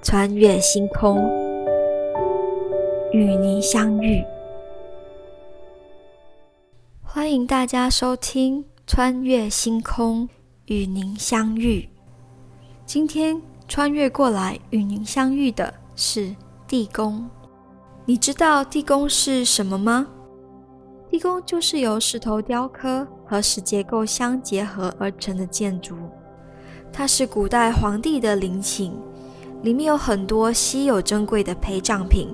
穿越星空，与您相遇。欢迎大家收听《穿越星空，与您相遇》。今天穿越过来与您相遇的是地宫。你知道地宫是什么吗？地宫就是由石头雕刻和石结构相结合而成的建筑，它是古代皇帝的陵寝，里面有很多稀有珍贵的陪葬品，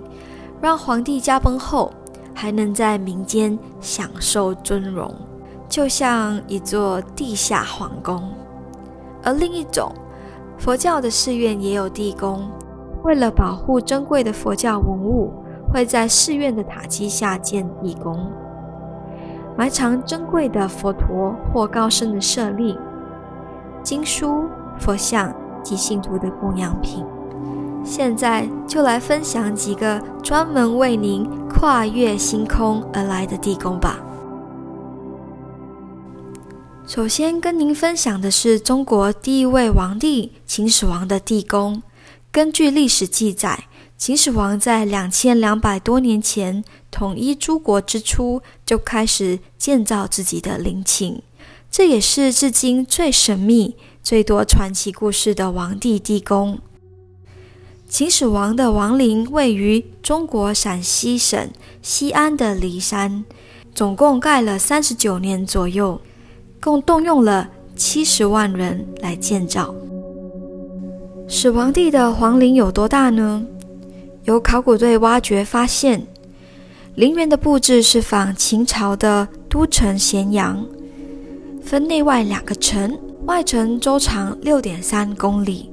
让皇帝驾崩后还能在民间享受尊荣，就像一座地下皇宫。而另一种佛教的寺院也有地宫，为了保护珍贵的佛教文物。会在寺院的塔基下建地宫，埋藏珍贵的佛陀或高僧的舍利、经书、佛像及信徒的供养品。现在就来分享几个专门为您跨越星空而来的地宫吧。首先跟您分享的是中国第一位皇帝秦始皇的地宫。根据历史记载。秦始皇在两千两百多年前统一诸国之初，就开始建造自己的陵寝，这也是至今最神秘、最多传奇故事的王帝地宫。秦始皇的王陵位于中国陕西省西安的骊山，总共盖了三十九年左右，共动用了七十万人来建造。始皇帝的皇陵有多大呢？由考古队挖掘发现，陵园的布置是仿秦朝的都城咸阳，分内外两个城，外城周长六点三公里，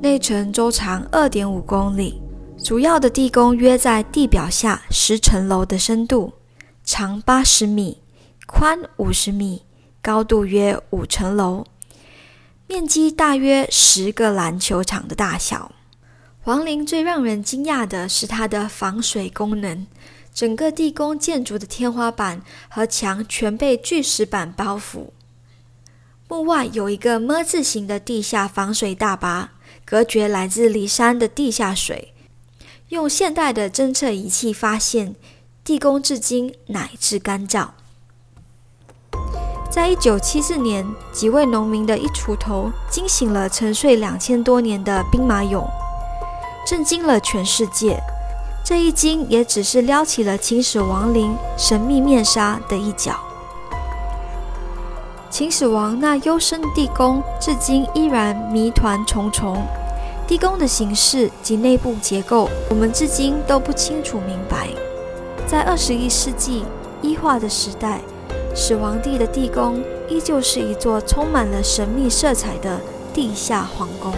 内城周长二点五公里。主要的地宫约在地表下十层楼的深度，长八十米，宽五十米，高度约五层楼，面积大约十个篮球场的大小。皇陵最让人惊讶的是它的防水功能，整个地宫建筑的天花板和墙全被巨石板包覆，墓外有一个“么”字形的地下防水大坝，隔绝来自骊山的地下水。用现代的侦测仪器发现，地宫至今乃至干燥。在一九七四年，几位农民的一锄头惊醒了沉睡两千多年的兵马俑。震惊了全世界，这一惊也只是撩起了秦始皇陵神秘面纱的一角。秦始皇那幽深地宫至今依然谜团重重，地宫的形式及内部结构，我们至今都不清楚明白。在二十一世纪一化的时代，始皇帝的地宫依旧是一座充满了神秘色彩的地下皇宫。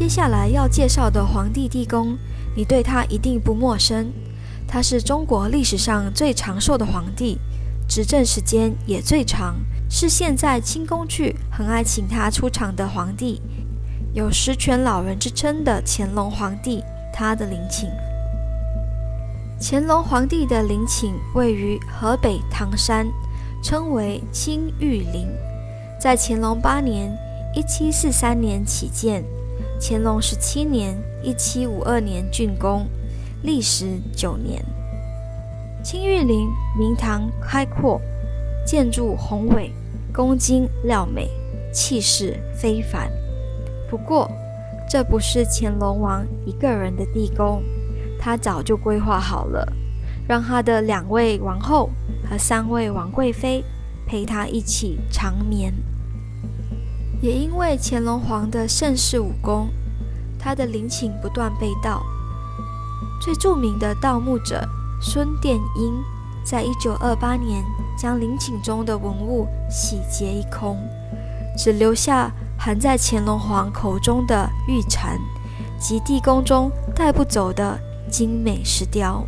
接下来要介绍的皇帝地宫，你对他一定不陌生。他是中国历史上最长寿的皇帝，执政时间也最长，是现在清宫剧很爱请他出场的皇帝，有十全老人之称的乾隆皇帝。他的陵寝，乾隆皇帝的陵寝位于河北唐山，称为清玉陵，在乾隆八年（一七四三年）起建。乾隆十七年（一七五二年）竣工，历时九年。清玉陵明堂开阔，建筑宏伟，宫精料美，气势非凡。不过，这不是乾隆王一个人的地宫，他早就规划好了，让他的两位王后和三位王贵妃陪他一起长眠。也因为乾隆皇的盛世武功，他的陵寝不断被盗。最著名的盗墓者孙殿英，在一九二八年将陵寝中的文物洗劫一空，只留下含在乾隆皇口中的玉蝉及地宫中带不走的精美石雕。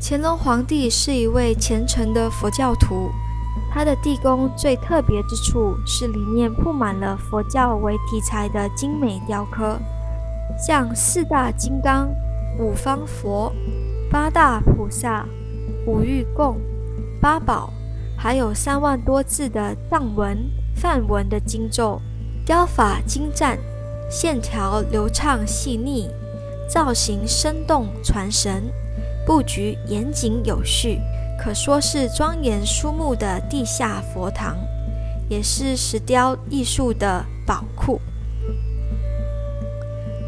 乾隆皇帝是一位虔诚的佛教徒。它的地宫最特别之处是里面铺满了佛教为题材的精美雕刻，像四大金刚、五方佛、八大菩萨、五欲供、八宝，还有三万多字的藏文、梵文的经咒，雕法精湛，线条流畅细腻，造型生动传神，布局严谨有序，可说是庄严肃穆的地下佛堂，也是石雕艺术的宝库。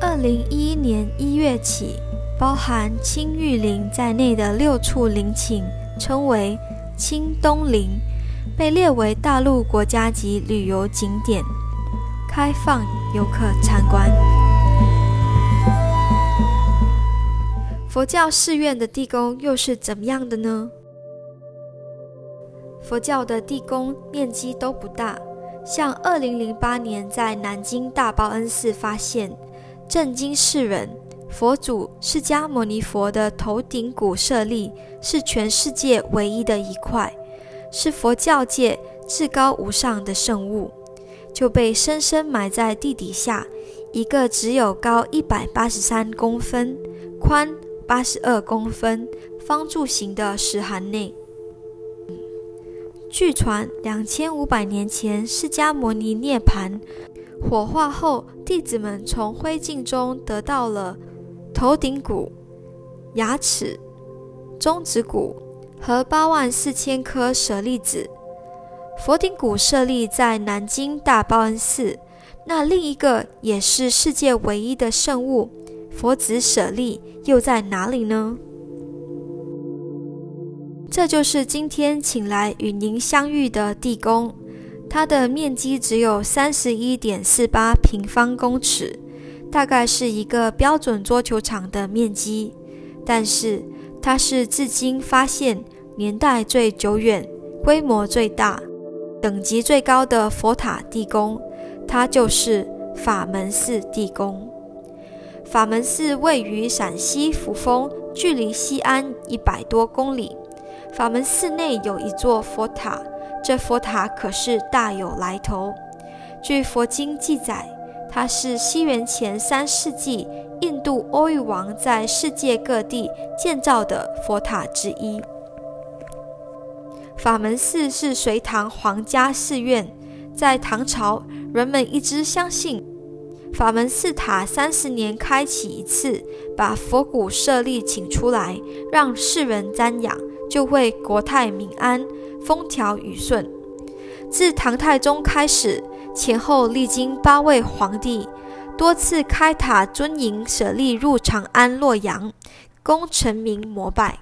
二零一一年一月起。包含青玉林在内的六处陵寝称为青东陵，被列为大陆国家级旅游景点，开放游客参观。佛教寺院的地宫又是怎么样的呢？佛教的地宫面积都不大，像二零零八年在南京大报恩寺发现，震惊世人。佛祖释迦牟尼佛的头顶骨舍利是全世界唯一的一块，是佛教界至高无上的圣物，就被深深埋在地底下一个只有高一百八十三公分、宽八十二公分方柱形的石函内。据传，两千五百年前，释迦牟尼涅盘火化后，弟子们从灰烬中得到了。头顶骨、牙齿、中指骨和八万四千颗舍利子。佛顶骨舍利在南京大报恩寺，那另一个也是世界唯一的圣物佛子舍利又在哪里呢？这就是今天请来与您相遇的地宫，它的面积只有三十一点四八平方公尺。大概是一个标准桌球场的面积，但是它是至今发现年代最久远、规模最大、等级最高的佛塔地宫，它就是法门寺地宫。法门寺位于陕西扶风，距离西安一百多公里。法门寺内有一座佛塔，这佛塔可是大有来头。据佛经记载。它是西元前三世纪印度欧育王在世界各地建造的佛塔之一。法门寺是隋唐皇家寺院，在唐朝，人们一直相信法门寺塔三十年开启一次，把佛骨舍利请出来，让世人瞻仰，就会国泰民安、风调雨顺。自唐太宗开始。前后历经八位皇帝，多次开塔尊迎舍利入长安、洛阳，供臣民膜拜。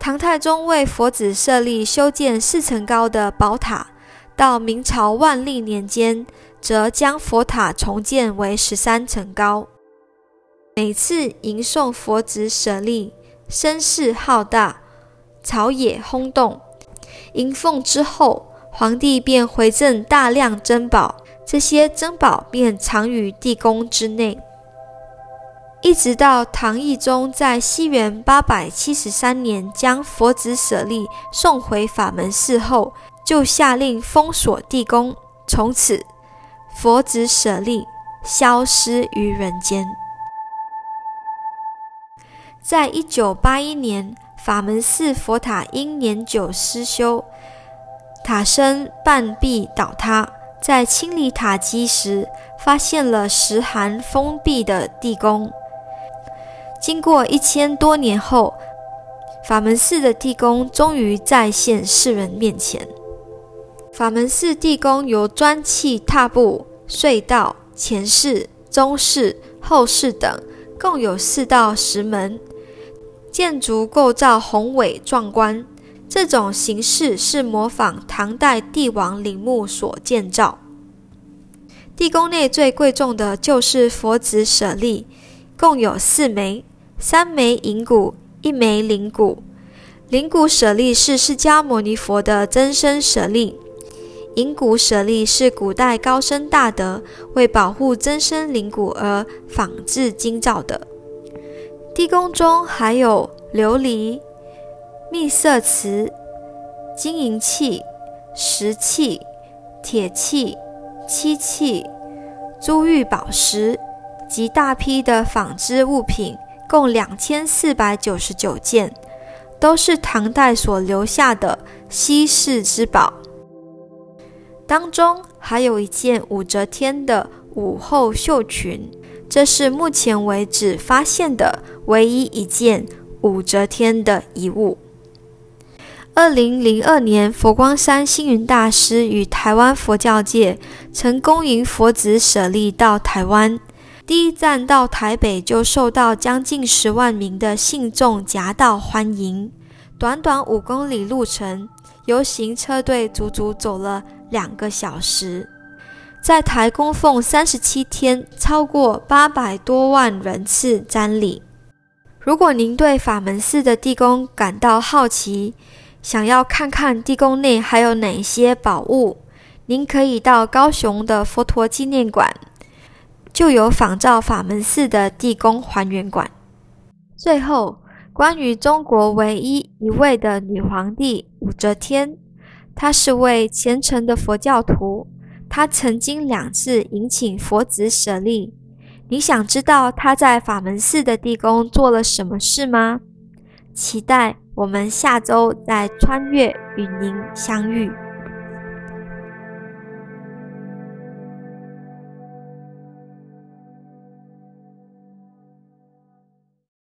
唐太宗为佛子舍利修建四层高的宝塔，到明朝万历年间，则将佛塔重建为十三层高。每次迎送佛子舍利，声势浩大，朝野轰动。迎奉之后。皇帝便回赠大量珍宝，这些珍宝便藏于地宫之内。一直到唐懿宗在西元八百七十三年将佛子舍利送回法门寺后，就下令封锁地宫，从此佛子舍利消失于人间。在一九八一年，法门寺佛塔因年久失修。塔身半壁倒塌，在清理塔基时，发现了石函封闭的地宫。经过一千多年后，法门寺的地宫终于再现世人面前。法门寺地宫由砖砌踏步、隧道、前室、中室、后室等，共有四道石门，建筑构造宏伟壮观。这种形式是模仿唐代帝王陵墓所建造。地宫内最贵重的就是佛子舍利，共有四枚：三枚银骨，一枚灵骨。灵骨舍利是释迦牟尼佛的真身舍利，银骨舍利是古代高僧大德为保护真身灵骨而仿制精造的。地宫中还有琉璃。秘色瓷、金银器、石器、铁器、漆器、珠玉宝石、及大批的纺织物品，共两千四百九十九件，都是唐代所留下的稀世之宝。当中还有一件武则天的武后绣裙，这是目前为止发现的唯一一件武则天的遗物。二零零二年，佛光山星云大师与台湾佛教界曾恭迎佛子舍利到台湾，第一站到台北就受到将近十万名的信众夹道欢迎。短短五公里路程，游行车队足足走了两个小时，在台供奉三十七天，超过八百多万人次瞻礼。如果您对法门寺的地宫感到好奇，想要看看地宫内还有哪些宝物，您可以到高雄的佛陀纪念馆，就有仿照法门寺的地宫还原馆。最后，关于中国唯一一位的女皇帝武则天，她是位虔诚的佛教徒，他曾经两次迎请佛子舍利。你想知道他在法门寺的地宫做了什么事吗？期待。我们下周再穿越与您相遇。